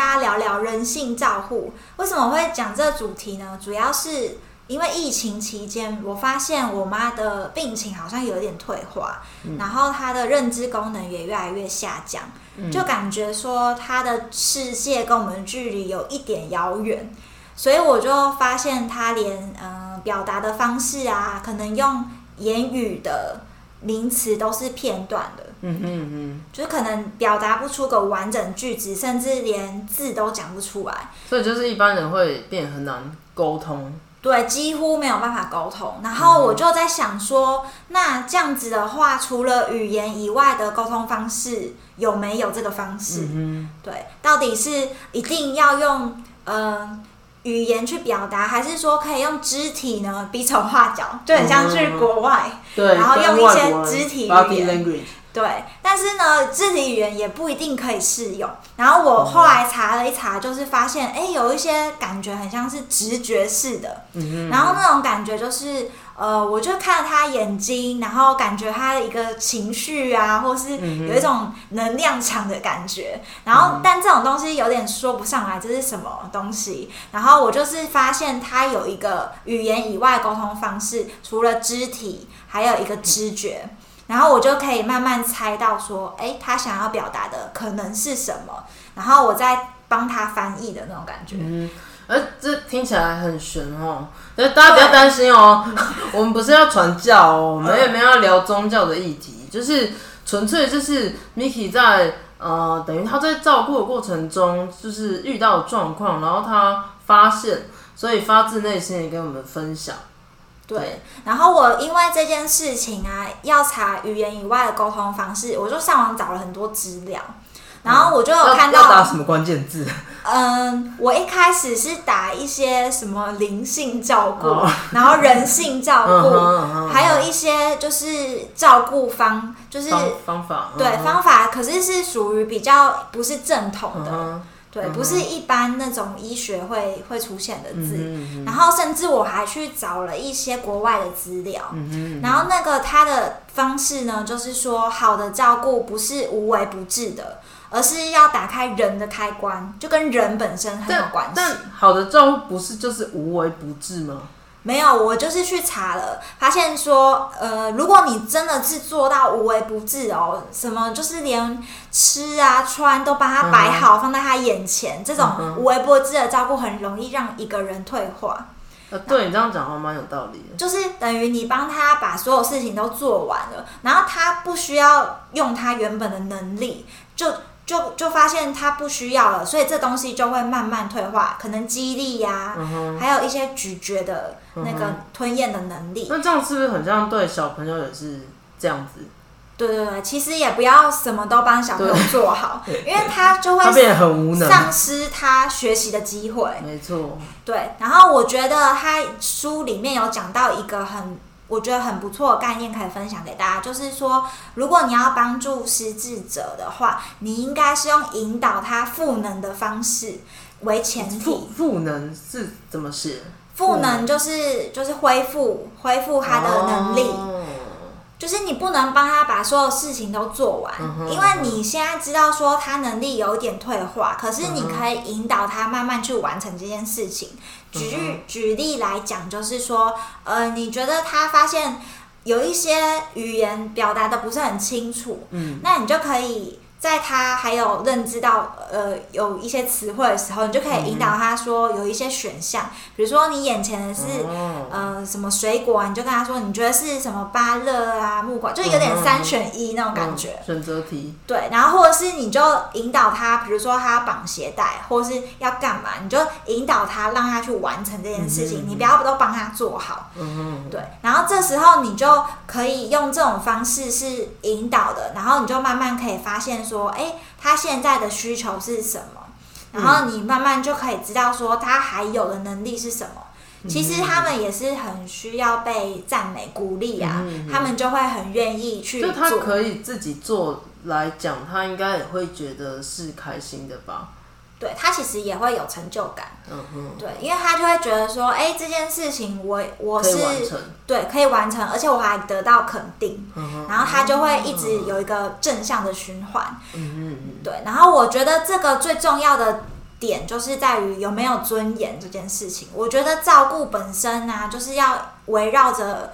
大家聊聊人性照护。为什么会讲这个主题呢？主要是因为疫情期间，我发现我妈的病情好像有点退化，然后她的认知功能也越来越下降，就感觉说她的世界跟我们距离有一点遥远。所以我就发现她连嗯、呃表达的方式啊，可能用言语的名词都是片段的。嗯嗯嗯，就是可能表达不出个完整句子，甚至连字都讲不出来，所以就是一般人会变很难沟通。对，几乎没有办法沟通。然后我就在想说，那这样子的话，除了语言以外的沟通方式，有没有这个方式？嗯对，到底是一定要用呃语言去表达，还是说可以用肢体呢？比手画脚，就很像去国外。哼，对，然后用一些肢体语言。对，但是呢，肢体语言也不一定可以适用。然后我后来查了一查，就是发现，哎，有一些感觉很像是直觉式的，嗯然后那种感觉就是，呃，我就看了他眼睛，然后感觉他的一个情绪啊，或是有一种能量场的感觉。然后，但这种东西有点说不上来这是什么东西。然后我就是发现他有一个语言以外沟通方式，除了肢体，还有一个知觉。然后我就可以慢慢猜到说，哎，他想要表达的可能是什么，然后我再帮他翻译的那种感觉。嗯，而这听起来很玄哦，但是大家不要担心哦，我们不是要传教哦，我们也没有要聊宗教的议题，就是纯粹就是 Miki 在呃，等于他在照顾的过程中，就是遇到状况，然后他发现，所以发自内心的跟我们分享。对，然后我因为这件事情啊，要查语言以外的沟通方式，我就上网找了很多资料，然后我就有看到，要打什么关键字？嗯，我一开始是打一些什么灵性照顾，哦然后人性照嗯顾，还有一些就是照顾方，就是方方法，对方法，可是是属于比较不是正统的，嗯对，不是一般那种医学会会出现的字。然后甚至我还去找了一些国外的资料，然后那个他的方式呢，就是说好的照顾不是无微不至的，而是要打开人的开关，就跟人本身很有关系。但好的照顾不是就是无微不至吗？没有，我就是去查了，发现说，呃，如果你真的是做到无微不至哦，什么就是连吃啊穿都帮他摆好，放在他眼前，这种无微不至的照顾很容易让一个人退化。呃，对你这样讲好像蛮有道理的。就是等于你帮他把所有事情都做完了，然后他不需要用他原本的能力，就就就发现他不需要了，所以这东西就会慢慢退化，可能肌力呀、嗯，还有一些咀嚼的那个吞咽的能力。那这样是不是很像对小朋友也是这样子？对对对，其实也不要什么都帮小朋友做好，因为他就会变得很无能。丧失他学习的机会。没错，对，然后我觉得他书里面有讲到一个很，我觉得很不错的概念，可以分享给大家，就是说，如果你要帮助失智者的话，你应该是用引导他赋能的方式为前提。赋能是怎么写？赋能就是就是恢复恢复他的能力。哦就是你不能帮他把所有事情都做完，嗯因为你现在知道说他能力有点退化，可是你可以引导他慢慢去完成这件事情。嗯举举例来讲，就是说，呃，你觉得他发现有一些语言表达的不是很清楚，嗯，那你就可以在他还有认知到呃有一些词汇的时候，你就可以引导他说有一些选项，比如说你眼前的是。嗯呃，什么水果啊，你就跟他说，你觉得是什么芭乐啊、木瓜，就有点三选一那种感觉。嗯选择题，对，然后或者是你就引导他，比如说他绑鞋带，或是要干嘛，你就引导他，让他去完成这件事情，嗯你不要都帮他做好。嗯对，然后这时候你就可以用这种方式是引导的，然后你就慢慢可以发现说，哎，他现在的需求是什么，然后你慢慢就可以知道说他还有的能力是什么。其实他们也是很需要被赞美、鼓励啊，嗯他们就会很愿意去就他做。可以自己做来讲，他应该也会觉得是开心的吧？对他其实也会有成就感，嗯哼，对，因为他就会觉得说，哎，这件事情我我是，对可以完成，而且我还得到肯定，嗯哼，然后他就会一直有一个正向的循环。嗯嗯对，然后我觉得这个最重要的点就是在于有没有尊严这件事情。我觉得照顾本身啊，就是要围绕着，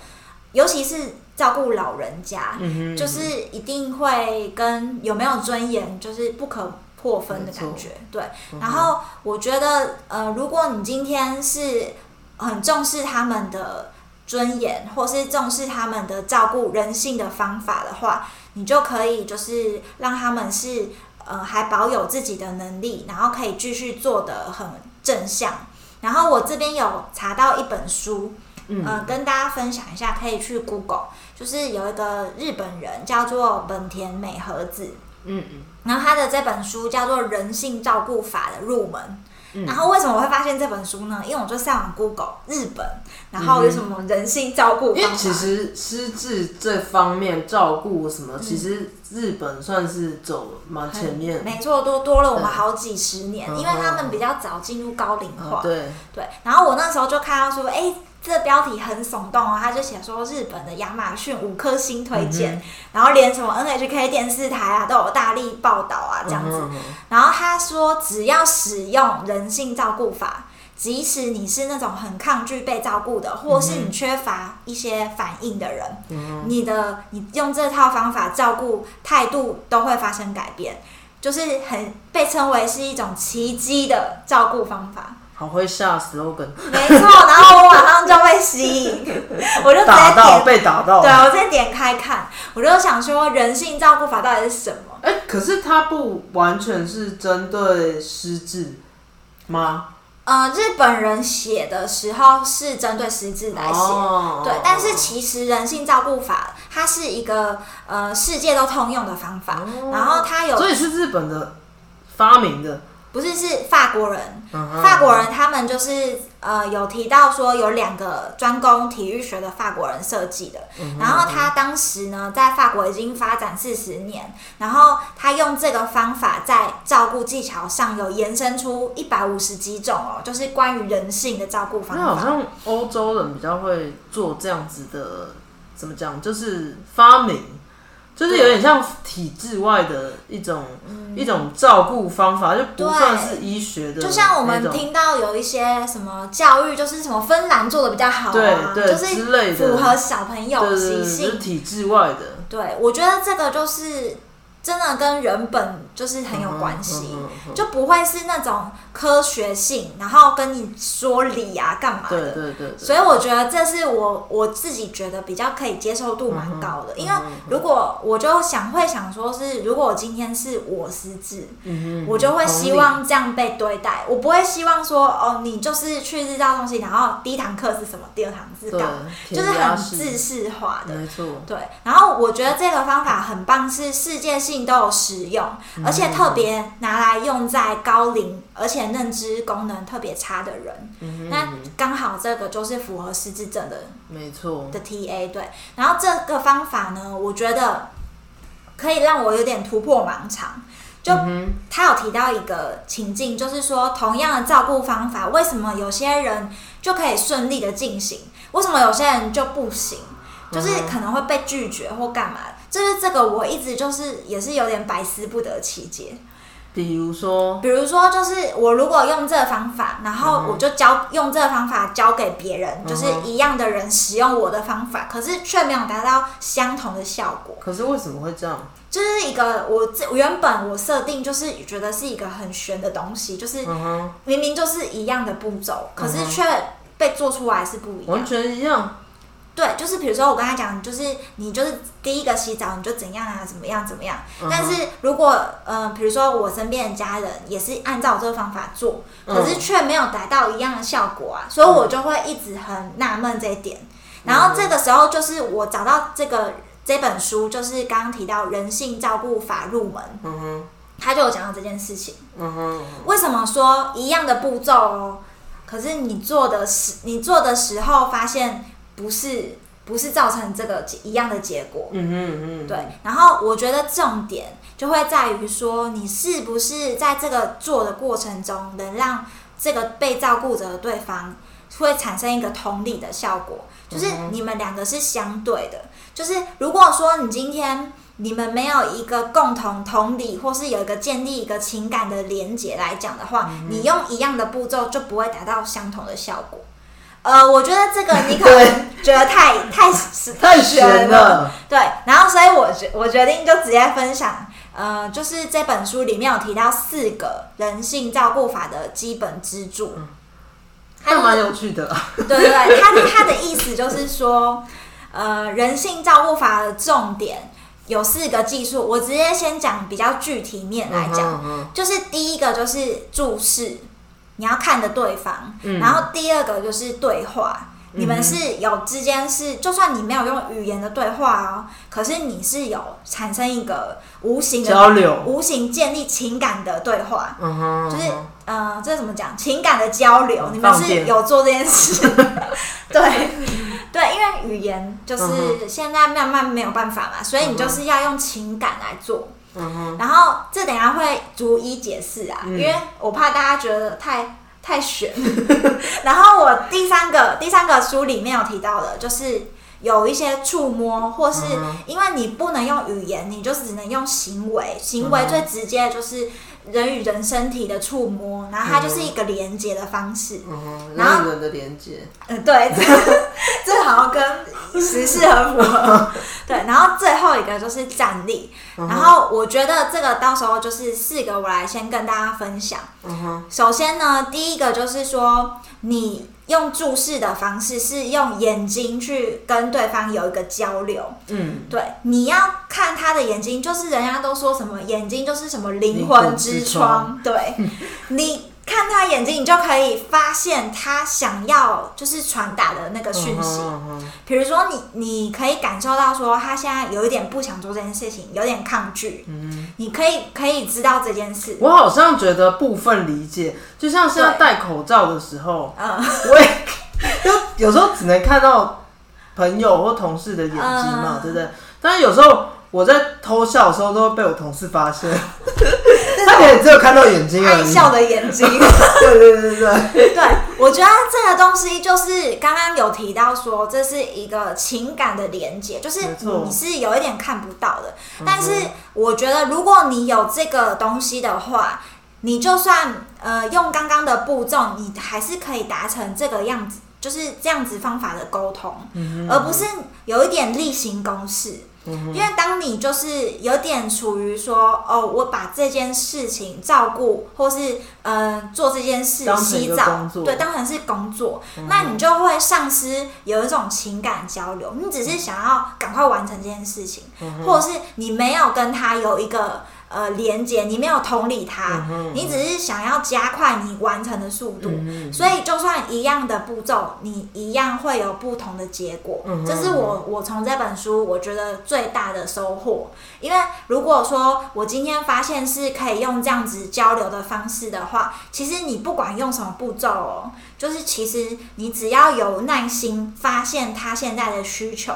尤其是照顾老人家，嗯哼，就是一定会跟有没有尊严就是不可破分的感觉。对，嗯然后我觉得呃，如果你今天是很重视他们的尊严，或是重视他们的照顾人性的方法的话，你就可以就是让他们是呃还保有自己的能力，然后可以继续做的很正向。然后我这边有查到一本书，嗯呃，跟大家分享一下，可以去 Google，就是有一个日本人叫做本田美和子，嗯嗯然后他的这本书叫做《人性照顾法的入门》。嗯然后为什么我会发现这本书呢？因为我就上网 Google 日本，然后有什么人性照顾。因为其实失智这方面照顾什嗯么，其实日本算是走蛮前面。没错，多多了我们好几十年，嗯因为他们比较早进入高龄化。啊对，对，然后我那时候就看到说，哎，这个标题很耸动哦，他就写说日本的亚马逊五颗星推荐，然后连什么 NHK 电视台啊都有大力报道啊这样子。嗯然后他说，只要使用人性照顾法，即使你是那种很抗拒被照顾的，或是你缺乏一些反应的人，嗯你的你用这套方法照顾态度都会发生改变，就是很被称为是一种奇迹的照顾方法。好会下 slogan，没错，然后我马上就被吸引，我就直打到接点，被打到。对我直接点开看，我就想说人性照顾法到底是什么？哎、可是它不完全是针对失智吗？呃，日本人写的时候是针对失智来写，哦对，但是其实人性照顾法它是一个呃世界都通用的方法，哦然后它有所以是日本的发明的。不是是法国人，法国人他们就是呃有提到说有两个专攻体育学的法国人设计的，嗯然后他当时呢在法国已经发展四十年，然后他用这个方法在照顾技巧上有延伸出一百五十几种哦，就是关于人性的照顾方法。那好像欧洲人比较会做这样子的，怎么讲？就是发明，就是有点像体制外的一种、一种照顾方法，就不对算是医学的。就像我们听到有一些什么教育，就是什么芬兰做的比较好对啊，对就是符合小朋友习对，就是性。体制外的。对，我觉得这个就是真的跟人本就是很有关系。嗯嗯嗯嗯就不会是那种科学性，然后跟你说理啊干嘛对的。对对对，所以我觉得这是我我自己觉得比较可以接受度蛮高的，因为如果我就想会想说是，如果我今天是我失智，嗯哼我就会希望这样被对待，我不会希望说哦，你就是去日照中心，然后第一堂课是什么，第二堂是对干嘛，就是很自式化的。没错，对，然后我觉得这个方法很棒，是世界性都有使用，而且特别拿来用在高龄而且认知功能特别差的人。嗯那哼刚好这个就是符合失智症的没错，的 TA 对。然后这个方法呢，我觉得可以让我有点突破盲肠。就嗯他有提到一个情境，就是说同样的照顾方法，为什么有些人就可以顺利的进行。为什么有些人就不行？就是可能会被拒绝或干嘛？就是这个我一直就是也是有点百思不得其解。比如说，比如说，就是我如果用这个方法，然后我就教用这个方法教给别人，就是一样的人使用我的方法，可是却没有达到相同的效果。可是为什么会这样？就是一个我这原本我设定就是觉得是一个很玄的东西，就是明明就是一样的步骤，可是却被做出来是不一样，完全一样。对，就是比如说我跟他讲，就是你就是第一个洗澡，你就怎样啊，怎么样怎么样。但是如果呃，比如说我身边的家人也是按照这个方法做，可是却没有达到一样的效果啊，所以我就会一直很纳闷这一点。然后这个时候就是我找到这个这本书，就是刚刚提到人性照顾法入门，嗯哼，他就有讲到这件事情，嗯哼，为什么说一样的步骤哦，可是你做的时你做的时候发现。不是不是造成这个一样的结果，嗯嗯嗯，对。然后我觉得重点就会在于说，你是不是在这个做的过程中，能让这个被照顾者的对方会产生一个同理的效果，就是你们两个是相对的。就是如果说你今天你们没有一个共同同理，或是有一个建立一个情感的连结来讲的话，你用一样的步骤就不会达到相同的效果。呃，我觉得这个你可能觉得太太太悬了，对。然后，所以我决我决定就直接分享，呃，就是这本书里面有提到四个人性照顾法的基本支柱，还蛮有趣的。对对对，他他的意思就是说，呃，人性照顾法的重点有四个技术，我直接先讲比较具体面来讲，就是第一个就是注视。你要看着对方，然后第二个就是对话，你们是有之间是，就算你没有用语言的对话哦，可是你是有产生一个无形的交流，无形建立情感的对话，就是呃，这怎么讲？情感的交流，你们是有做这件事，对。对，因为语言就是现在慢慢没有办法嘛，所以你就是要用情感来做。然后这等下会逐一解释啊，因为我怕大家觉得太太悬。然后我第三个第三个书里面有提到的，就是有一些触摸，或是因为你不能用语言，你就只能用行为，行为最直接就是。人与人身体的触摸，然后它就是一个连接的方式。嗯，人与人的连接。嗯，对，这这好像跟时事很符合。对，然后最后一个就是站立。然后我觉得这个到时候就是四个，我来先跟大家分享。首先呢，第一个就是说你。用注视的方式是用眼睛去跟对方有一个交流，嗯，对，你要看他的眼睛，就是人家都说什么眼睛就是什么灵魂之窗，对，你。看他眼睛，你就可以发现他想要就是传达的那个讯息。比如说，你你可以感受到说他现在有一点不想做这件事情，有点抗拒。嗯，你可以可以知道这件事。我好像觉得部分理解，就像是要戴口罩的时候，嗯，我也就有时候只能看到朋友或同事的眼睛嘛，对不对？但是有时候。我在偷笑的时候都会被我同事发现，他也只有看到眼睛。爱笑的眼睛，对对对对对。我觉得这个东西就是刚刚有提到说，这是一个情感的连接，就是你是有一点看不到的。但是我觉得，如果你有这个东西的话，你就算呃用刚刚的步骤，你还是可以达成这个样子，就是这样子方法的沟通，而不是有一点例行公事。因为当你就是有点处于说哦，我把这件事情照顾，或是嗯做这件事洗澡，对，当成是工作，那你就会丧失有一种情感交流。你只是想要赶快完成这件事情，或者是你没有跟他有一个。呃，连接你没有同理他，你只是想要加快你完成的速度，所以就算一样的步骤，你一样会有不同的结果。这是我我从这本书我觉得最大的收获。因为如果说我今天发现是可以用这样子交流的方式的话，其实你不管用什么步骤哦，就是其实你只要有耐心发现他现在的需求。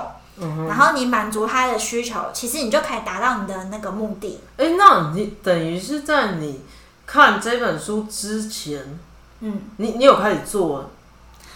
然后你满足他的需求，其实你就可以达到你的那个目的。哎，那你等于是在你看这本书之前，嗯，你你有开始做？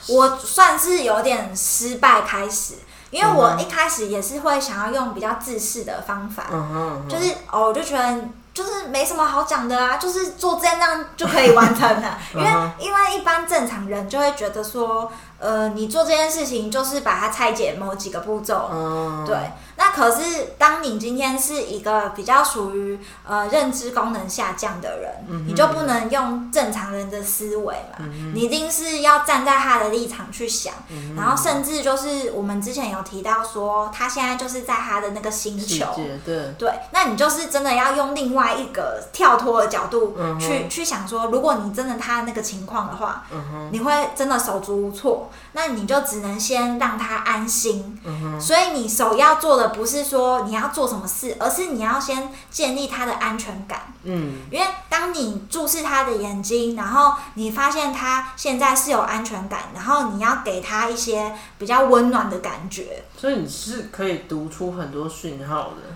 我算是有点失败开始，因为我一开始也是会想要用比较自私的方法，嗯哼，就是哦，我就觉得就是没什么好讲的啊，就是做这样就可以完成了。因为嗯因为一般正常人就会觉得说，呃，你做这件事情就是把它拆解某几个步骤，嗯，对，那可是当你今天是一个比较属于呃认知功能下降的人，嗯你就不能用正常人的思维嘛，你一定是要站在他的立场去想，嗯然后甚至就是我们之前有提到说，他现在就是在他的那个星球。节对，对，那你就是真的要用另外一个跳脱的角度嗯去、去想说，如果你真的他那个情况的话，嗯，你会真的手足无措，那你就只能先让他安心。嗯哼，所以你首要做的不是说你要做什么事，而是你要先建立他的安全感。嗯因为当你注视他的眼睛，然后你发现他现在是有安全感，然后你要给他一些比较温暖的感觉。所以你是可以读出很多讯号的，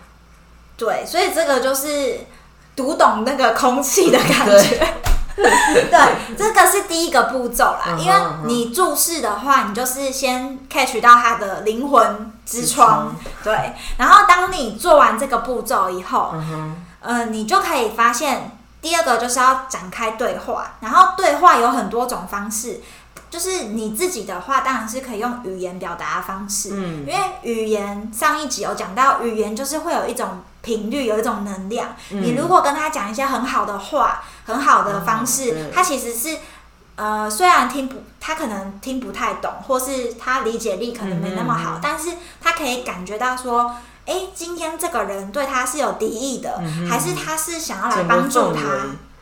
对，所以这个就是读懂那个空气的感觉。对，这个是第一个步骤啦。因为你注视的话，你就是先 catch 到他的灵魂之窗。对，然后当你做完这个步骤以后，嗯哼，呃，你就可以发现，第二个就是要展开对话，然后对话有很多种方式，就是你自己的话，当然是可以用语言表达的方式，嗯因为语言上一集有讲到，语言就是会有一种频率，有一种能量。嗯你如果跟他讲一些很好的话，很好的方嗯式，对他其实是。呃，虽然听不，他可能听不太懂，或是他理解力可能没那么好，嗯但是他可以感觉到说，哎、今天这个人对他是有敌意的，嗯还是他是想要来帮助他？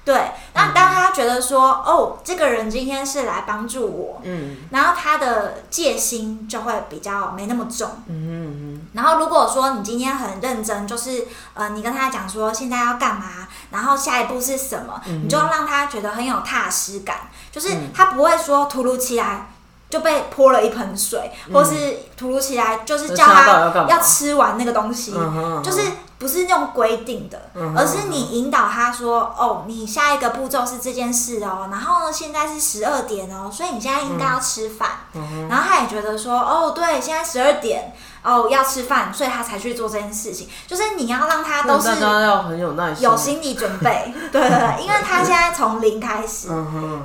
对，那当他觉得说，哦，这个人今天是来帮助我，嗯。然后他的戒心就会比较没那么重。嗯然后如果说你今天很认真，就是呃，你跟他讲说现在要干嘛，然后下一步是什么，嗯。你就让他觉得很有踏实感，就是嗯。他不会说突如其来就被泼了一盆水，嗯。或是突如其来就是叫他要吃完那个东西，嗯，就是不是那种规定的，嗯而是你引导他说，哦，你下一个步骤是这件事哦，然后呢，现在是十二点哦，所以你现在应该要吃饭。嗯然后他也觉得说，哦，对，现在十二点，哦，要吃饭，所以他才去做这件事情。就是你要让他都是大家要很有耐心，有心理准备，对对对，因为他现在从零开始。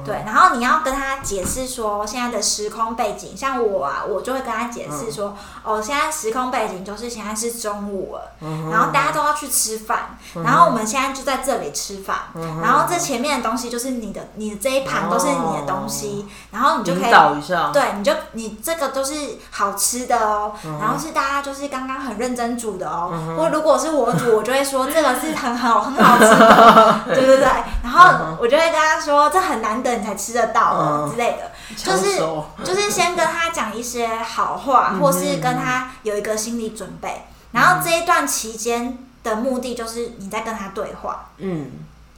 对，然后你要跟他解释说现在的时空背景，像我啊，我就会跟他解释说，哦，现在时空背景就是现在是中午了，然后大家都要去吃饭，然后我们现在就在这里吃饭，嗯然后这前面的东西就是你的，你的这一盘都是你的东西，然后你就可以导一下，对，你就你这个都是好吃的哦，嗯。然后是大家就是刚刚很认真煮的哦，或如果是我煮，我就会说这个是很好很好吃的，对对对，然后我就会跟他说这很难得你才吃得到哦嗯。之类的，就是就是先跟他讲一些好话，或是跟他有一个心理准备，然后这一段期间的目的就是你在跟他对话。嗯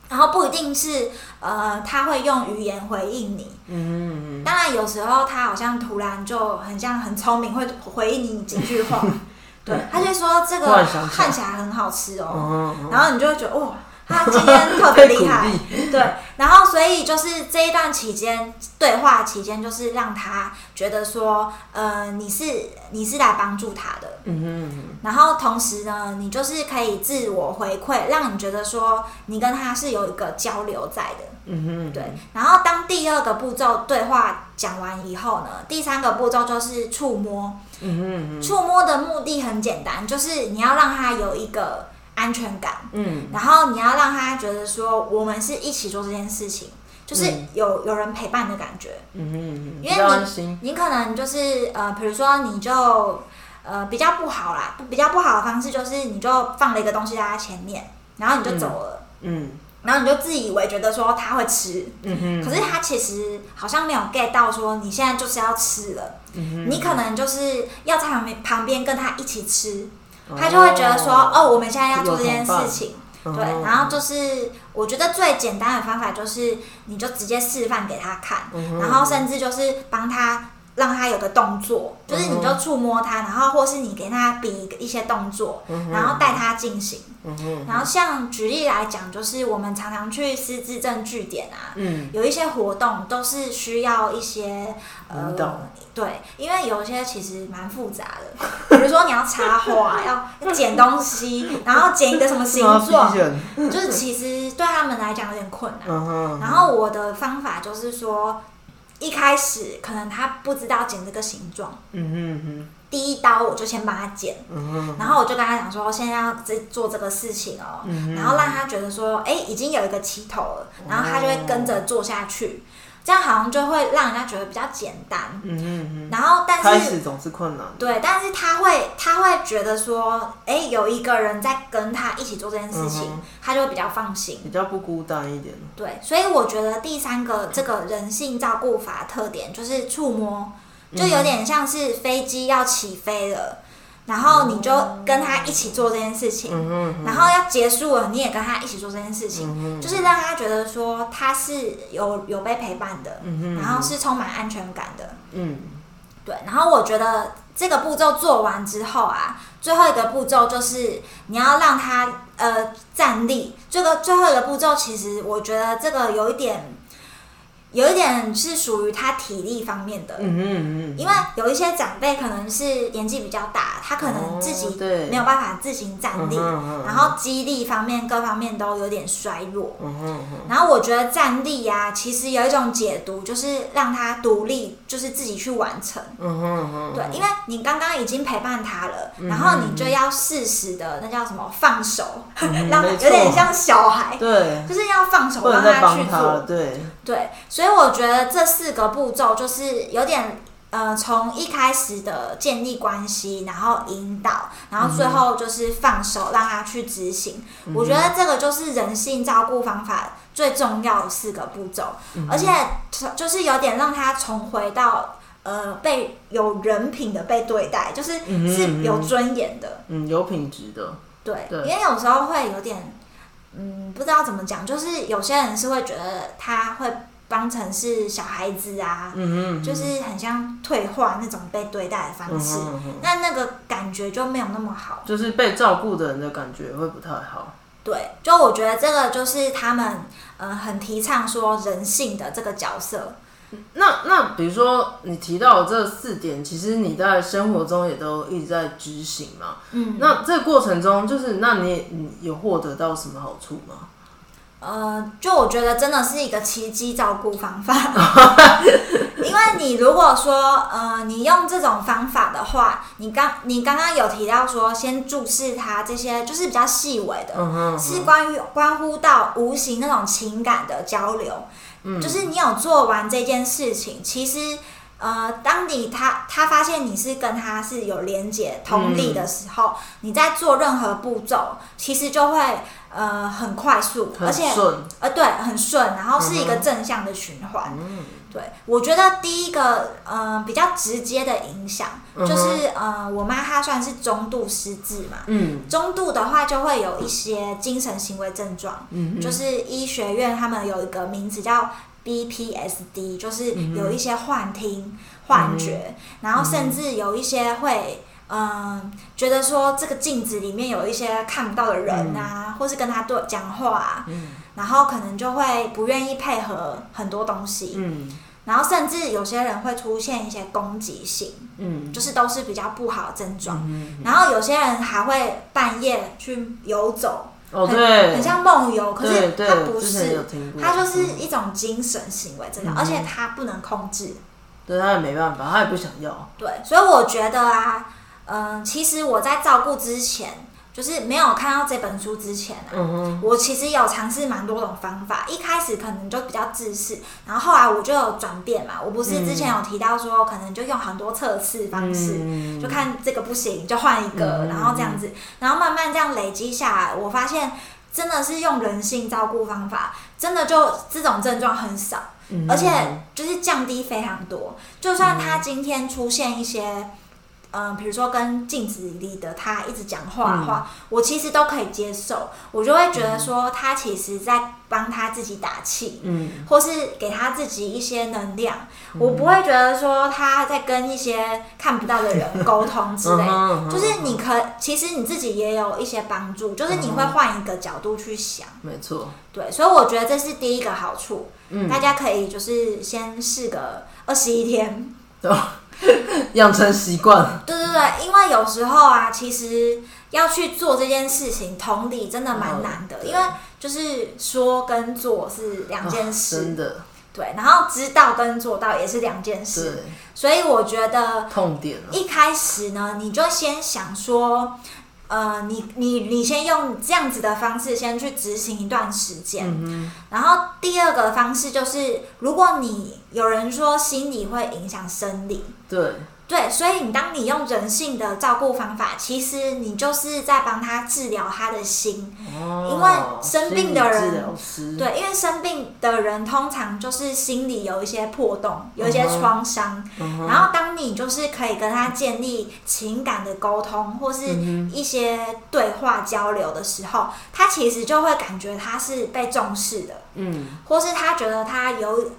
然后不一定是呃，他会用语言回应你，嗯。嗯当然，有时候他好像突然就很像很聪明，会回应你几句话。对，他就说这个看起来很好吃哦，然后你就会觉得哇，他今天特别厉害。对，然后所以就是这一段期间对话期间，就是让他觉得说，呃，你是你是来帮助他的。嗯哼然后同时呢，你就是可以自我回馈，让你觉得说你跟他是有一个交流在的。嗯哼，对，然后当第二个步骤对话讲完以后呢，第三个步骤就是触摸。嗯哼触摸的目的很简单，就是你要让他有一个安全感，嗯。然后你要让他觉得说我们是一起做这件事情，就是嗯。有有人陪伴的感觉。嗯哼，因为比较安心，你可能就是呃，比如说你就呃比较不好啦，比较不好的方式就是你就放了一个东西在他前面，然后你就走了。嗯然后你就自以为觉得说他会吃，可是他其实好像没有 get 到说你现在就是要吃了，嗯你可能就是要在旁边旁边跟他一起吃，他就会觉得说哦，我们现在要做这件事情，嗯对，然后就是我觉得最简单的方法就是你就直接示范给他看，嗯然后甚至就是帮他让他有个动作，就是你就触摸他，然后或是你给他比一些动作，然后带他进行。然后像举例来讲，就是我们常常去失智症据点啊，有一些活动都是需要一些呃，对，因为有些其实蛮复杂的，比如说你要插花，要剪东西，然后剪一个什么形状，就是其实对他们来讲有点困难。然后我的方法就是说。一开始可能他不知道剪这个形状，嗯哼哼，第一刀我就先帮他剪，嗯哼，然后我就跟他讲说，现在要在做这个事情哦，然后让他觉得说，哎，已经有一个起头了，然后他就会跟着做下去。这样好像就会让人家觉得比较简单，嗯嗯嗯。然后，但是开始总是困难。对，但是他会，他会觉得说，哎，有一个人在跟他一起做这件事情，他就会比较放心，比较不孤单一点。对，所以我觉得第三个这个人性照顾法特点就是触摸，就有点像是飞机要起飞了。然后你就跟他一起做这件事情，然后要结束了，你也跟他一起做这件事情，就是让他觉得说他是有有被陪伴的，然后是充满安全感的。嗯，对。然后我觉得这个步骤做完之后啊，最后一个步骤就是你要让他呃站立。这个最后一个步骤其实我觉得这个有一点。有一点是属于他体力方面的，嗯嗯嗯，因为有一些长辈可能是年纪比较大，他可能自己没有办法自行站立，然后肌力方面各方面都有点衰弱，嗯嗯嗯，然后我觉得站立呀，其实有一种解读就是让他独立，就是自己去完成，嗯嗯嗯，对，因为你刚刚已经陪伴他了，然后你就要适时的那叫什么放手，让有点像小孩，对，就是要放手让他去做，对。对，所以。所以我觉得这四个步骤就是有点，呃，从一开始的建立关系，然后引导，然后最后就是放手让他去执行。我觉得这个就是人性照顾方法最重要的四个步骤，而且就是有点让他重回到呃被有人品的被对待，就是是有尊严的，嗯，有品质的。对，因为有时候会有点，嗯，不知道怎么讲，就是有些人是会觉得他会。当成是小孩子啊，就是很像退化那种被对待的方式，那那个感觉就没有那么好，就是被照顾的人的感觉会不太好。对，就我觉得这个就是他们呃很提倡说人性的这个角色。那那比如说你提到这四点，其实你在生活中也都一直在执行嘛。嗯，那这个过程中，就是那你你有获得到什么好处吗？呃，就我觉得真的是一个奇迹照顾方法，因为你如果说呃，你用这种方法的话，你刚你刚刚有提到说先注视他这些，就是比较细微的，是关于关乎到无形那种情感的交流，就是你有做完这件事情，其实呃，当你他他发现你是跟他是有连接同理的时候，你在做任何步骤，其实就会。呃，很快速，而且呃，对，很顺，然后是一个正向的循环。嗯，对，我觉得第一个呃比较直接的影响就是呃，我妈她算是中度失智嘛，嗯，中度的话就会有一些精神行为症状，嗯，就是医学院他们有一个名字叫 BPSD，就是有一些幻听、幻觉，然后甚至有一些会。嗯，觉得说这个镜子里面有一些看不到的人啊，或是跟他对讲话，嗯，然后可能就会不愿意配合很多东西，嗯，然后甚至有些人会出现一些攻击性，嗯，就是都是比较不好的症状，嗯，然后有些人还会半夜去游走，哦，对，很像梦游，可是他不是，他就是一种精神行为症状，而且他不能控制，对他也没办法，他也不想要，对，所以我觉得啊。嗯，其实我在照顾之前，就是没有看到这本书之前啊，我其实有尝试蛮多种方法。一开始可能就比较自私，然后后来我就有转变嘛。我不是之前有提到说，可能就用很多测试方式，就看这个不行就换一个，然后这样子，然后慢慢这样累积下来，我发现真的是用人性照顾方法，真的就这种症状很少，而且就是降低非常多。就算他今天出现一些。嗯，比如说跟镜子里的他一直讲话的话，我其实都可以接受，我就会觉得说他其实在帮他自己打气，嗯，或是给他自己一些能量，我不会觉得说他在跟一些看不到的人沟通之类，就是你可其实你自己也有一些帮助，就是你会换一个角度去想，没错，对，所以我觉得这是第一个好处，嗯。大家可以就是先试个二十一天，养成习惯，对对对，因为有时候啊，其实要去做这件事情，同理真的蛮难的，嗯因为就是说跟做是两件啊事，真的，对，然后知道跟做到也是两件事，所以我觉得痛点，一开始呢，你就先想说，呃，你你你先用这样子的方式先去执行一段时间，嗯然后第二个方式就是，如果你有人说心理会影响生理，对，对，所以你当你用人性的照顾方法，其实你就是在帮他治疗他的心。哦，因为生病的人对，因为生病的人通常就是心里有一些破洞，有一些创伤。嗯，然后当你就是可以跟他建立情感的沟通，或是嗯一些对话交流的时候，他其实就会感觉他是被重视的，嗯，或是他觉得他有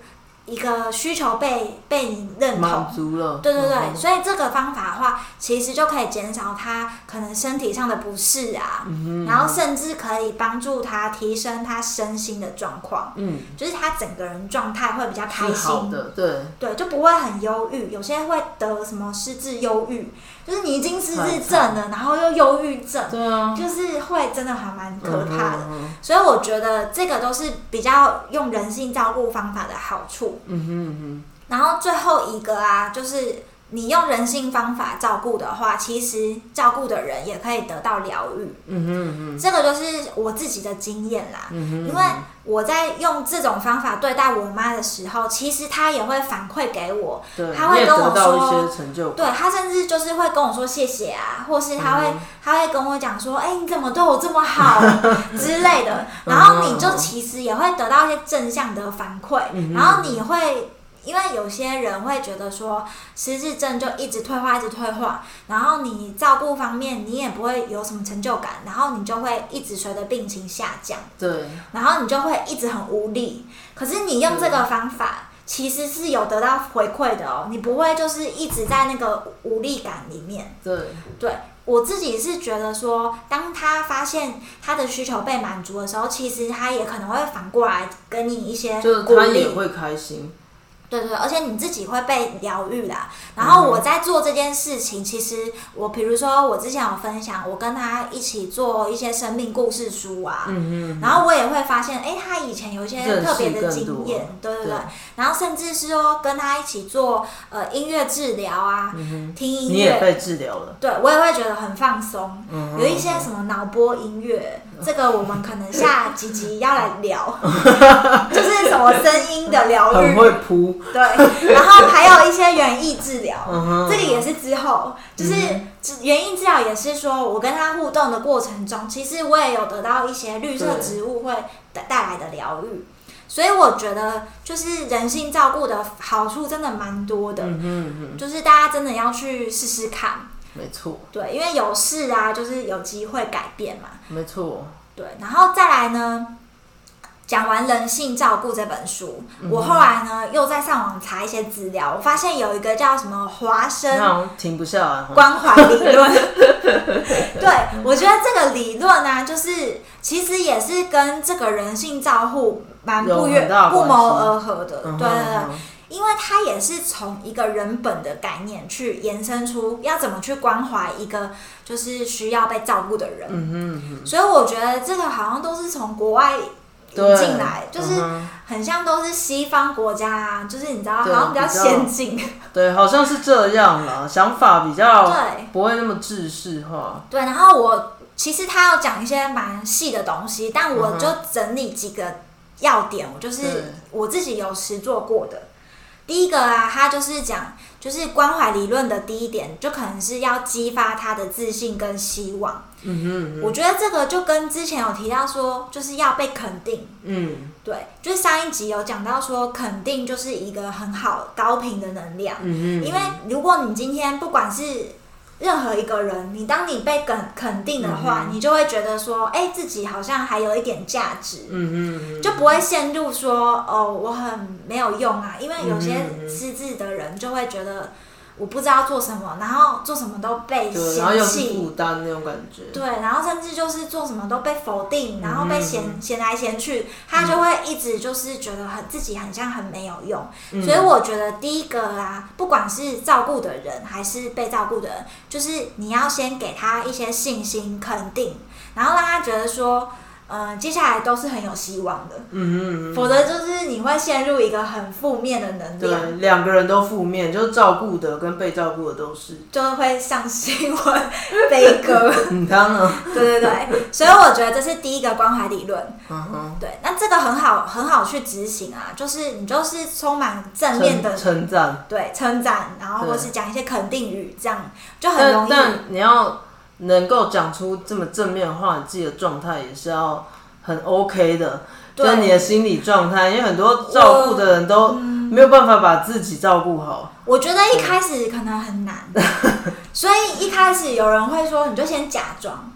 一个需求被被你认同。满。足了，对对对，嗯所以这个方法的话，其实就可以减少他可能身体上的不适啊，嗯然后甚至可以帮助他提升他身心的状况，嗯，就是他整个人状态会比较开是好心，的，对，对，就不会很忧郁。有些会得什么失智忧郁，就是你已经失智症了，然后又忧郁症，对啊，就是会真的还蛮可怕的。所以我觉得这个都是比较用人性照顾方法的好处。嗯哼嗯然后最后一个啊，就是你用人性方法照顾的话，其实照顾的人也可以得到疗愈。哼，嗯哼嗯这个就是我自己的经验啦。哼，嗯哼，因为我在用这种方法对待我妈的时候，其实她也会反馈给我，对，他会跟我说些成就，对她甚至就是会跟我说谢谢啊，或是她会、嗯她会跟我讲说，哎、你怎么对我这么好 之类的，然后你就其实也会得到一些正向的反馈，嗯然后你会。因为有些人会觉得说失智症就一直退化，一直退化，然后你照顾方面你也不会有什么成就感，然后你就会一直随着病情下降。对，然后你就会一直很无力。可是你用这个方法，其实是有得到回馈的哦，你不会就是一直在那个无力感里面。对，对我自己是觉得说，当他发现他的需求被满足的时候，其实他也可能会反过来给你一些就是鼓励。他也会开心，对对对，而且你自己会被疗愈啦。然后我在做这件事情，其实我比如说我之前有分享，我跟他一起做一些生命故事书啊，嗯然后我也会发现，哎，他以前有一些特别的经验对对对对。然后甚至是说跟他一起做呃音乐治疗啊，嗯，听音乐，你也被治疗了，对我也会觉得很放松。嗯有一些什么脑波音乐，这个我们可能下几集要来聊，就是什么声音的疗愈，很会扑，对，然后还有一些园艺治疗，这个也是之后，就是治园艺治疗也是说，我跟他互动的过程中，其实我也有得到一些绿色植物会带带来的疗愈，所以我觉得就是人性照顾的好处真的蛮多的，就是大家真的要去试试看，没错，对，因为有事啊，就是有机会改变嘛，没错，对，然后再来呢。讲完《人性照顾》这本书，我后来呢又在上网查一些资料，我发现有一个叫什么华生关怀理论。对，我觉得这个理论呢、就是其实也是跟这个人性照护蛮不约不谋而合的。对对对，嗯因为它也是从一个人本的概念去延伸出要怎么去关怀一个就是需要被照顾的人。嗯哼嗯哼，所以我觉得这个好像都是从国外引对进来，就是很像都是西方国家啊，就是你知道好像比较先进。对，好像是这样啦，想法比较对。不会那么制式化，对，然后我其实他要讲一些蛮细的东西，但我就整理几个要点，我就是我自己有实做过的。第一个啊，他就是讲，就是关怀理论的第一点，就可能是要激发他的自信跟希望。嗯哼嗯哼，我觉得这个就跟之前有提到说，就是要被肯定。嗯对，就是上一集有讲到说，肯定就是一个很好高频的能量。嗯哼，因为如果你今天不管是任何一个人，你当你被肯肯定的话，你就会觉得说，哎、自己好像还有一点价值。嗯嗯嗯，就不会陷入说哦，我很没有用啊，因为有些失智的人就会觉得我不知道做什么，然后做什么都被嫌弃，担那种感觉。对，然后甚至就是做什么都被否定，然后被嗯嫌嫌来嫌去，他就会一直就是觉得很自己很像很没有用。嗯所以我觉得第一个啊，不管是照顾的人还是被照顾的人，就是你要先给他一些信心、肯定，然后让他觉得说，呃，接下来都是很有希望的。嗯嗯嗯，否则就是你会陷入一个很负面的能量对，两个人都负面，就是照顾的跟被照顾的都是。就会上新闻悲歌。你 当然，对对对，所以我觉得这是第一个关怀理论。嗯哼，对，那这个很好很好去执行啊，就是你就是充满正面的称称赞，对称赞，然后或是讲一些肯定语，这样就很容易。但但你要能够讲出这么正面的话，你自己的状态也是要很 OK 的，对跟你的心理状态，因为很多照顾的人都没有办法把自己照顾好。我觉得一开始可能很难，所以一开始有人会说，你就先假装。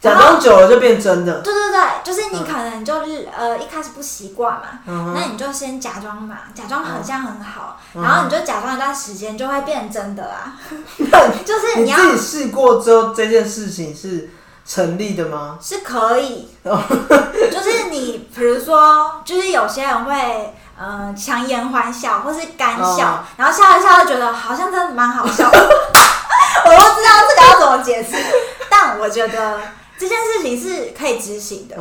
假装久了就变真的，对对对，就是你可能就是、呃一开始不习惯嘛，嗯那你就先假装嘛，假装很像很好，嗯然后你就假装一段时间就会变真的啦。就是你要你自己试过之后，这件事情是成立的吗？是可以，哦就是你比如说，就是有些人会呃强颜欢笑或是干笑，哦然后笑一笑就觉得好像真的蛮好笑的。我不知道这个要怎么解释，但我觉得这件事情是可以执行的。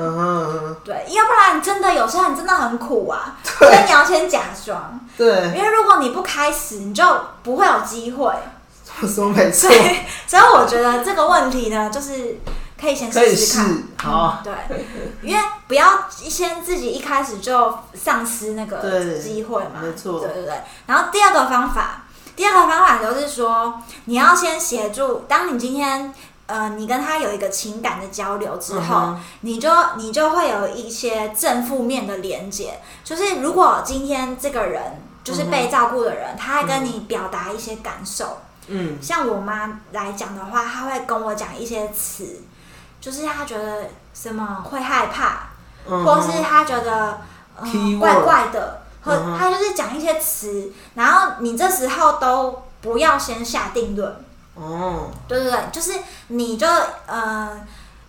对，要不然真的有些人真的很苦啊，所以你要先假装，对，因为如果你不开始，你就不会有机会。我说没错所，以，所以我觉得这个问题呢，就是可以先试试看试。好嗯对，因为不要先自己一开始就丧失那个对机会嘛。没错对对对。然后第二个方法，第二个方法就是说，你要先协助，当你今天。呃，你跟他有一个情感的交流之后，嗯你就你就会有一些正负面的连接。就是如果今天这个人就是被照顾的人，他会跟你表达一些感受，嗯。像我妈来讲的话，她会跟我讲一些词，就是她觉得什么会害怕，嗯或是她觉得呃怪怪的，或嗯哼。她就是讲一些词，然后你这时候都不要先下定论，哦，对对对，就是你就呃，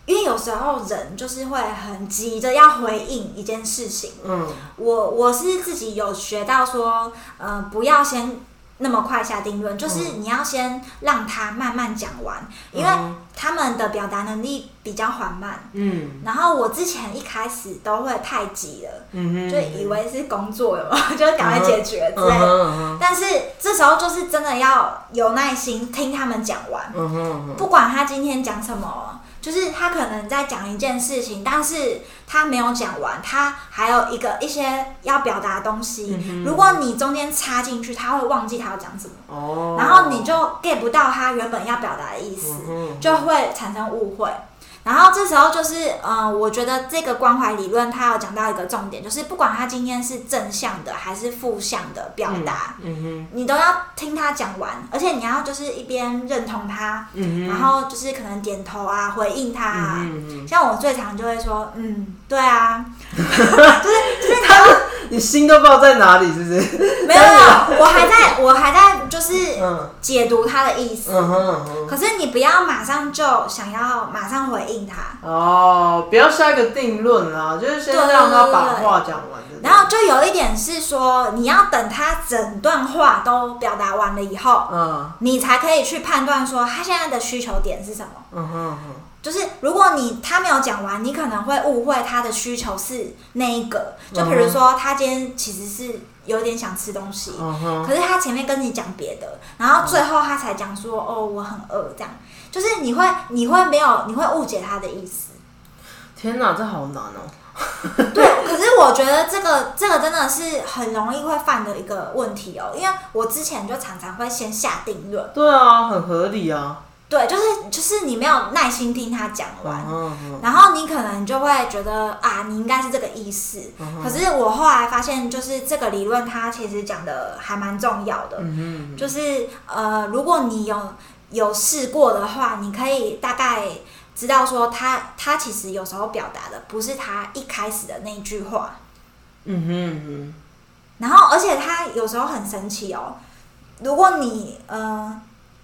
因为有时候人就是会很急着要回应一件事情，嗯。我我是自己有学到说，呃，不要先那么快下定论，就是你要先让他慢慢讲完，因为嗯。他们的表达能力比较缓慢。嗯。然后我之前一开始都会太急了，嗯哼，就以为是工作有没有，就是赶快解决之类但是这时候就是真的要有耐心听他们讲完，不管他今天讲什么，就是他可能在讲一件事情，但是他没有讲完，他还有一个一些要表达的东西。嗯如果你中间插进去，他会忘记他要讲什么，哦，然后你就 get 不到他原本要表达的意思，嗯就会产生误会。然后这时候就是，呃，我觉得这个关怀理论它有讲到一个重点，就是不管他今天是正向的还是负向的表达，嗯你都要听他讲完，而且你要就是一边认同他，嗯哼，然后就是可能点头啊，回应他啊。嗯哼，像我最常就会说，嗯，对啊，就是就是他你心都不知道在哪里，是不是？没有没有，我还在我还在就是嗯解读他的意思，嗯哼嗯哼。可是你不要马上就想要马上回应他，哦，不要下一个定论啦，就是先对让他把话讲完。然后就有一点是说，你要等他整段话都表达完了以后，嗯你才可以去判断说他现在的需求点是什么。嗯哼嗯就是如果你他没有讲完，你可能会误会他的需求是那一个。就比如说，他今天其实是有点想吃东西，可是他前面跟你讲别的，然后最后他才讲说：“哦，我很饿。”这样，就是你会你会没有你会误解他的意思。天哪，这好难哦。对，可是我觉得这个这个真的是很容易会犯的一个问题哦，因为我之前就常常会先下定论，对啊，很合理啊。对，就是就是你没有耐心听他讲完，然后你可能就会觉得啊，你应该是这个意思。嗯可是我后来发现，就是这个理论它其实讲的还蛮重要的，就是呃，如果你有有试过的话，你可以大概知道说他他其实有时候表达的不是他一开始的那句话，嗯哼嗯哼，然后而且他有时候很神奇哦，如果你呃，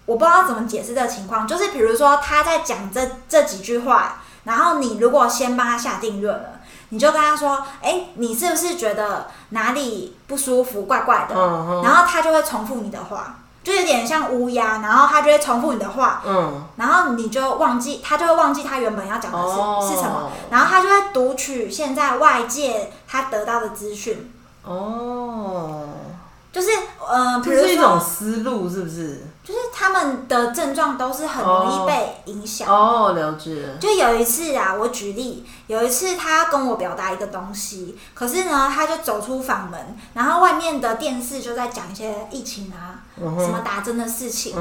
我不知道怎么解释这个情况，就是比如说他在讲这这几句话，然后你如果先帮他下定论了。你就跟他说：“哎，你是不是觉得哪里不舒服、怪怪的？”然后他就会重复你的话，就有点像乌鸦，然后他就会重复你的话。嗯，然后你就忘记，他就会忘记他原本要讲的是是什么，然后他就会读取现在外界他得到的资讯。哦，就是呃，比如一种思路，是不是？就是他们的症状都是很容易被影响哦，了解。就有一次啊，我举例，有一次他跟我表达一个东西，可是呢，他就走出房门，然后外面的电视就在讲一些疫情啊，什么打针的事情，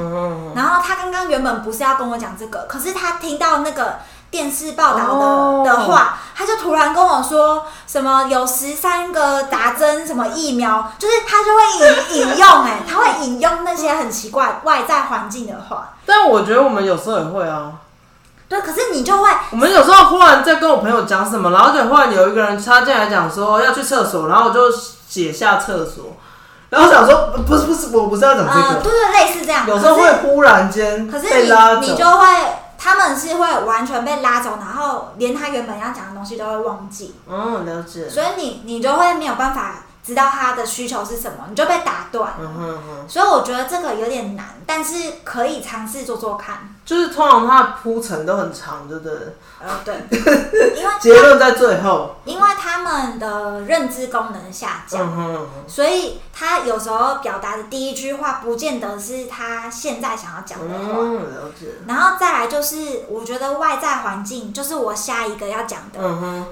然后他刚刚原本不是要跟我讲这个，可是他听到那个。电视报道的的话，他就突然跟我说什么有十三个打针什么疫苗，就是他就会引引用哎，他会引用那些很奇怪外在环境的话。但我觉得我们有时候也会啊。对，可是你就会，我们有时候忽然在跟我朋友讲什么，然后就忽然有一个人插进来讲说要去厕所，然后我就写下厕所，然后想说不是不是，我不是要讲这个，对对，类似这样。有时候会忽然间可是你，你就会。他们是会完全被拉走，然后连他原本要讲的东西都会忘记。嗯，了解。所以你你就会没有办法知道他的需求是什么，你就被打断。嗯哼哼。所以我觉得这个有点难，但是可以尝试做做看。就是通常它的铺陈都很长，对不对？呃，对。因为结论在最后。因为他们的认知功能下降，所以他有时候表达的第一句话不见得是他现在想要讲的话。嗯，了解。然后再来就是，我觉得外在环境就是我下一个要讲的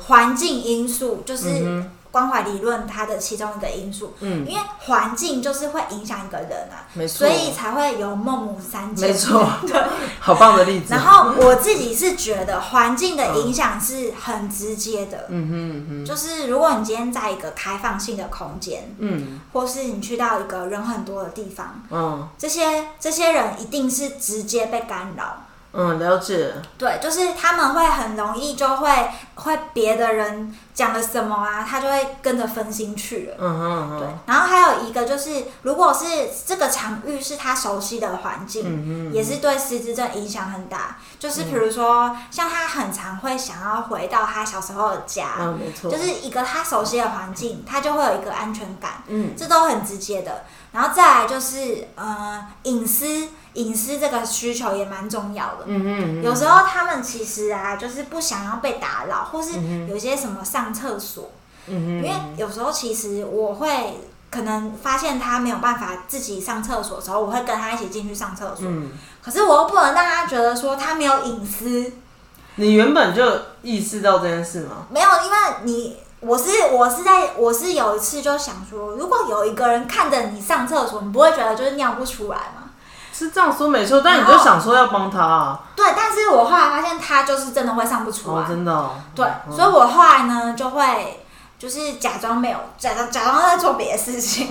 环境因素，就是。关怀理论它的其中一个因素，嗯，因为环境就是会影响一个人啊，没错，所以才会有孟母三迁，没错，对，好棒的例子。然后我自己是觉得环境的影响是很直接的，嗯哼哼，就是如果你今天在一个开放性的空间，嗯，或是你去到一个人很多的地方，嗯，这些这些人一定是直接被干扰。嗯，了解。对，就是他们会很容易就会会别的人讲了什么啊，他就会跟着分心去了。嗯哼对，然后还有一个就是，如果是这个场域是他熟悉的环境，也是对失智症影响很大。就是比如说，像他很常会想要回到他小时候的家，嗯，没错，就是一个他熟悉的环境，他就会有一个安全感。嗯，这都很直接的。然后再来就是呃隐私。隐私这个需求也蛮重要的。嗯嗯有时候他们其实啊，就是不想要被打扰，或是有些什么上厕所。嗯因为有时候其实我会可能发现他没有办法自己上厕所的时候，我会跟他一起进去上厕所。嗯。可是我又不能让他觉得说他没有隐私。你原本就意识到这件事吗？没有，因为你我是我是在我是有一次就想说，如果有一个人看着你上厕所，你不会觉得就是尿不出来吗？是这样说没错，但你就想说要帮他啊？对，但是我后来发现他就是真的会上不出来，真的。对，所以我后来呢就会。就是假装没有，假装假装在做别的事情，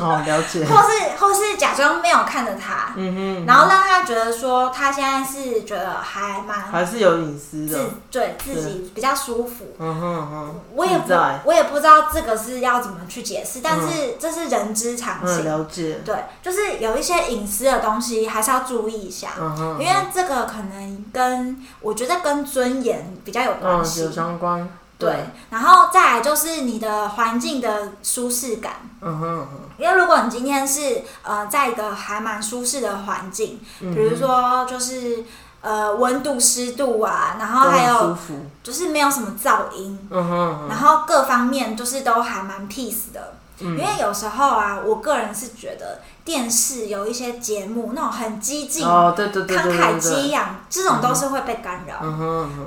哦，了解。或是或是假装没有看着他，嗯哼，然后让他觉得说他现在是觉得还蛮还是有隐私的，对自己比较舒服，嗯哼哼。我也不我也不知道这个是要怎么去解释，但是这是人之常情，了解。对，就是有一些隐私的东西还是要注意一下，嗯哼，因为这个可能跟我觉得跟尊严比较有关系，有相关。对，然后再来就是你的环境的舒适感。嗯哼，因为如果你今天是呃在一个还蛮舒适的环境，比如说就是呃温度、湿度啊，然后还有就是没有什么噪音，嗯哼，然后各方面就是都还蛮 peace 的。因为有时候啊，我个人是觉得电视有一些节目那种很激进、慷慨激昂，这种都是会被干扰。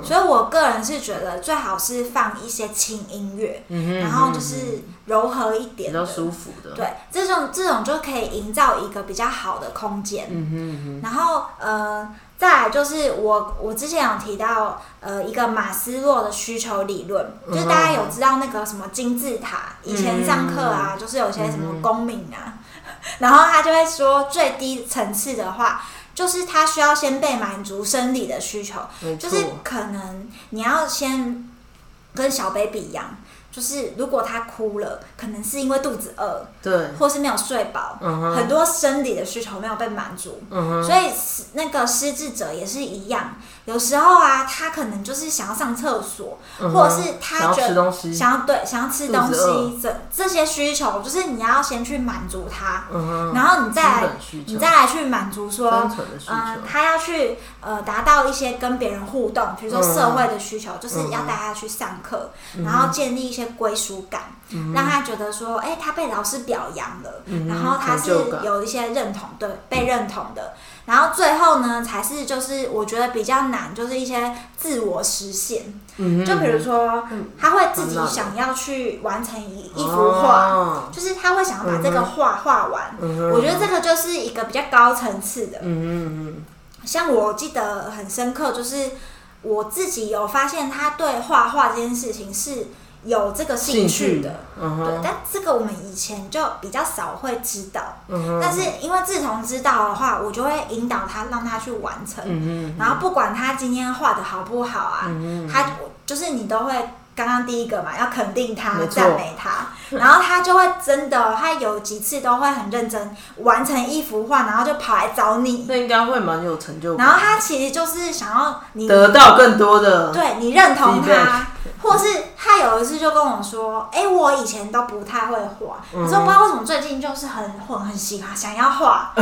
所以，我个人是觉得最好是放一些轻音乐，然后就是柔和一点、比较舒服的。对，这种这种就可以营造一个比较好的空间。然后，呃。再来就是我，我之前有提到，呃，一个马斯洛的需求理论，就是大家有知道那个什么金字塔，以前上课啊，就是有些什么公民啊，然后他就会说最低层次的话，就是他需要先被满足生理的需求，就是可能你要先跟小 baby 一样，就是如果他哭了，可能是因为肚子饿，对，或是没有睡饱，很多生理的需求没有被满足，所以那个失智者也是一样，有时候啊，他可能就是想要上厕所，或者是他觉得吃东西，想要对想要吃东西，这这些需求，就是你要先去满足他，然后你再来你再来去满足说嗯、求，他要去呃达到一些跟别人互动，比如说嗯。社会的需求，就是嗯。要带他去上课，嗯。然后建立一些归属感，让他觉得说，哎、他被老师表扬了，嗯然后他是有一些认同，对，被认同的。然后最后呢，才是就是我觉得比较难，就是一些自我实现。嗯就比如说嗯，他会自己想要去完成一一幅画，哦就是他会想要把这个画画完。嗯我觉得这个就是一个比较高层次的。嗯嗯像我记得很深刻，就是我自己有发现他对画画这件事情是有这个嗯，兴趣。的。嗯哼，，对但这个我们以前就比较少会知道。嗯哼，但是因为自从知道的话，我就会引导他，让他去完成。嗯哼，然后不管他今天画的好不好啊，他就是你都会刚刚第一个嘛，要肯定他赞美他，然后他就会真的，他有几次都会很认真完成一幅画，然后就跑来找你，那应该会蛮有成就感，然后他其实就是想要你得到更多的，对你认同他，或是他有一次就跟我说：“哎、我以前都不太会画，嗯可是我不知道为什么最近就是很很很喜欢想要画，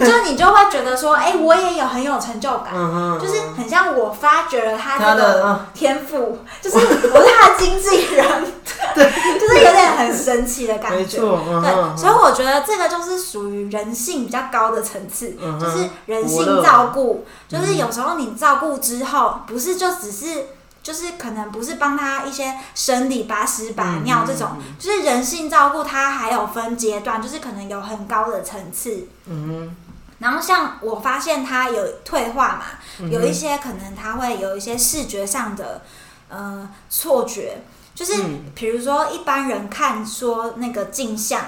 就你就会觉得说，哎、我也有很有成就感，就是很像我发掘了他他这个天赋，就是我是他的经纪人，对，就是有点很神奇的感觉。对，所以我觉得这个就是属于人性比较高的层次，就是人性照顾，就是有时候你照顾之后，不是就只是就是可能不是帮他一些生理把屎把尿这种，就是人性照顾，他还有分阶段，就是可能有很高的层次。嗯然后像我发现他有退化嘛，哼，有一些可能他会有一些视觉上的呃错觉，就是嗯。比如说一般人看说那个镜像，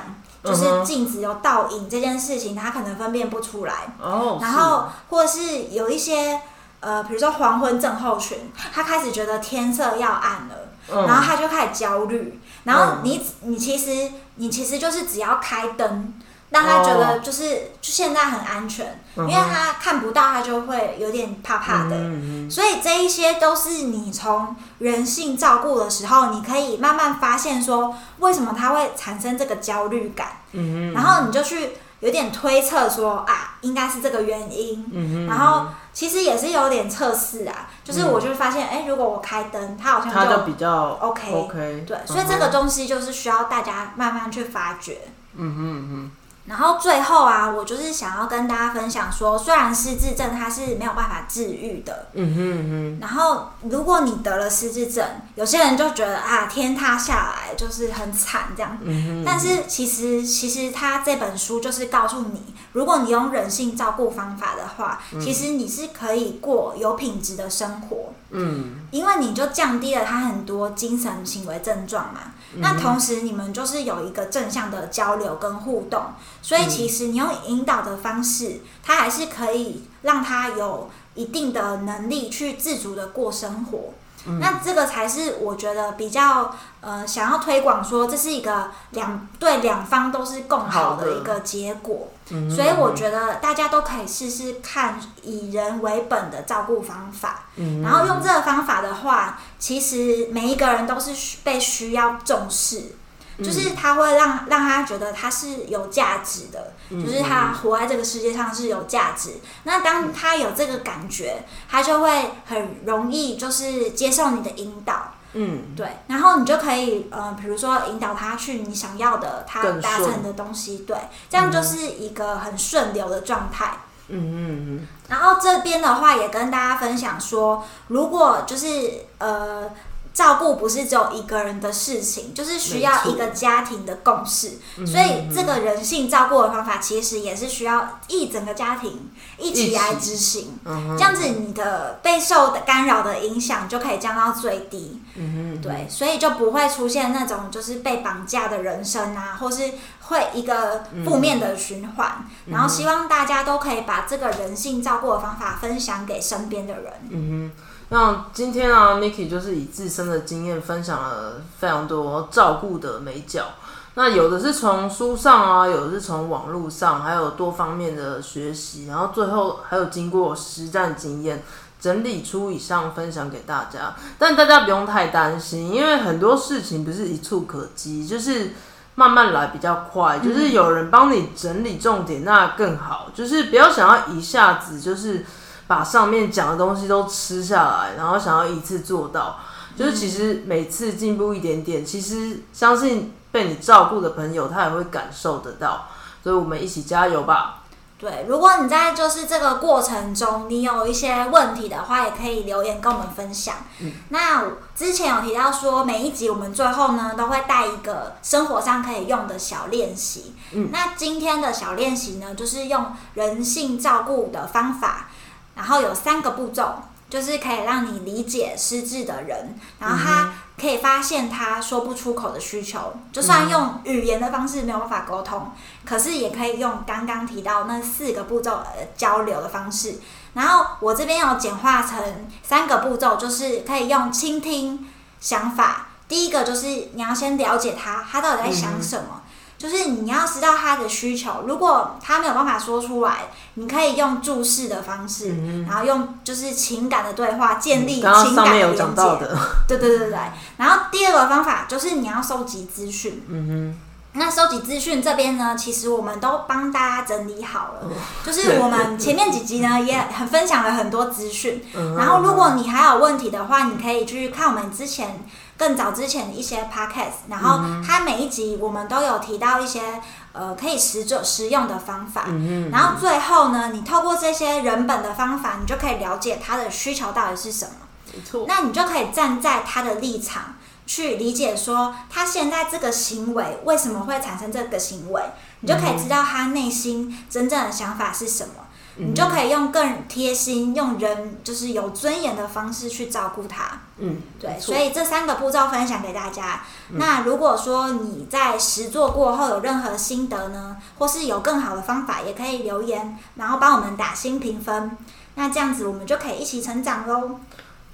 就是镜子有倒影这件事情，他可能分辨不出来。哦，然后或者是有一些呃，比如说黄昏症候群，他开始觉得天色要暗了，嗯。然后他就开始焦虑。然后嗯。你你其实你其实就是只要开灯，让他觉得就是、就现在很安全，因因为他看不到，他就会有点怕怕的。嗯所以这一些都是你从人性照顾的时候，你可以慢慢发现说为什么他会产生这个焦虑感，嗯然后你就去有点推测说啊，应该是这个原因。嗯然后其实也是有点测试啊，就是我就发现，哎、如果我开灯，它好像他就就比较 OK OK，对，所以这个东西就是需要大家慢慢去发掘。嗯哼嗯然后最后啊，我就是想要跟大家分享说，虽然失智症它是没有办法治愈的，嗯哼嗯然后如果你得了失智症，有些人就觉得啊天塌下来就是很惨这样。哼嗯哼，但是其实其实他这本书就是告诉你，如果你用人性照顾方法的话，其实你是可以过有品质的生活。嗯因为你就降低了他很多精神行为症状嘛。那同时你们就是有一个正向的交流跟互动，所以其实你用引导的方式，他还是可以让他有一定的能力去自主的过生活。那这个才是我觉得比较呃想要推广说这是一个两对两方都是共好好的。的一个结果。嗯，所以我觉得大家都可以试试看以人为本的照顾方法。嗯，然后用这个方法的话，其实每一个人都是需被需要重视，嗯就是他会让让他觉得他是有价值的，嗯就是他活在这个世界上是有价值。那当他有这个感觉，他就会很容易就是接受你的引导。嗯对，然后你就可以，呃，比如说引导他去你想要的，他更达成的东西，对，这样就是一个很顺流的状态。嗯嗯嗯然后这边的话也跟大家分享说，如果就是呃照顾不是只有一个人的事情，就是需要一个家庭的共识。嗯，所以这个人性照顾的方法其实也是需要一整个家庭一起来执行，嗯这样子你的备受的干扰的影响就可以降到最低。对，所以就不会出现那种就是被绑架的人生啊，或是会一个负面的循环。然后希望大家都可以把这个人性照顾的方法分享给身边的人。嗯哼，那今天啊，Miki 就是以自身的经验分享了非常多照顾的美角。那有的是从书上啊，有的是从网络上，还有多方面的学习，然后最后还有经过实战经验整理出以上分享给大家。但大家不用太担心，因为很多事情不是一触可及，就是慢慢来比较快。就是有人帮你整理重点，那更好。就是不要想要一下子就是把上面讲的东西都吃下来，然后想要一次做到。就是其实每次进步一点点，其实相信。被你照顾的朋友，他也会感受得到，所以我们一起加油吧。对，如果你在就是这个过程中，你有一些问题的话，也可以留言跟我们分享。嗯，那之前有提到说，每一集我们最后呢都会带一个生活上可以用的小练习。嗯，那今天的小练习呢，就是用人性照顾的方法，然后有三个步骤。就是可以让你理解失智的人，然后他可以发现他说不出口的需求，就算用语言的方式没有办法沟通，可是也可以用刚刚提到那四个步骤呃交流的方式。然后我这边有简化成三个步骤，就是可以用倾听、想法。第一个就是你要先了解他，他到底在想什么。就是你要知道他的需求，如果他没有办法说出来，你可以用注视的方式，然后用就是情感的对话建立情感的连接。对对对对。然后第二个方法就是你要收集资讯。嗯哼。那收集资讯这边呢，其实我们都帮大家整理好了。就是我们前面几集呢，也很分享了很多资讯。然后如果你还有问题的话，你可以去看我们之前。更早之前的一些 podcast，然后它每一集我们都有提到一些呃可以实做实用的方法，然后最后呢，你透过这些人本的方法，你就可以了解他的需求到底是什么。没错，那你就可以站在他的立场去理解说他现在这个行为为什么会产生这个行为，你就可以知道他内心真正的想法是什么。你就可以用更贴心、用人就是有尊严的方式去照顾他。嗯，对，所以这三个步骤分享给大家。那如果说你在实做过后有任何心得呢，或是有更好的方法，也可以留言，然后帮我们打新评分。那这样子我们就可以一起成长喽。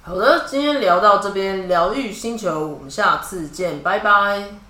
好的，今天聊到这边，疗愈星球，我们下次见，拜拜。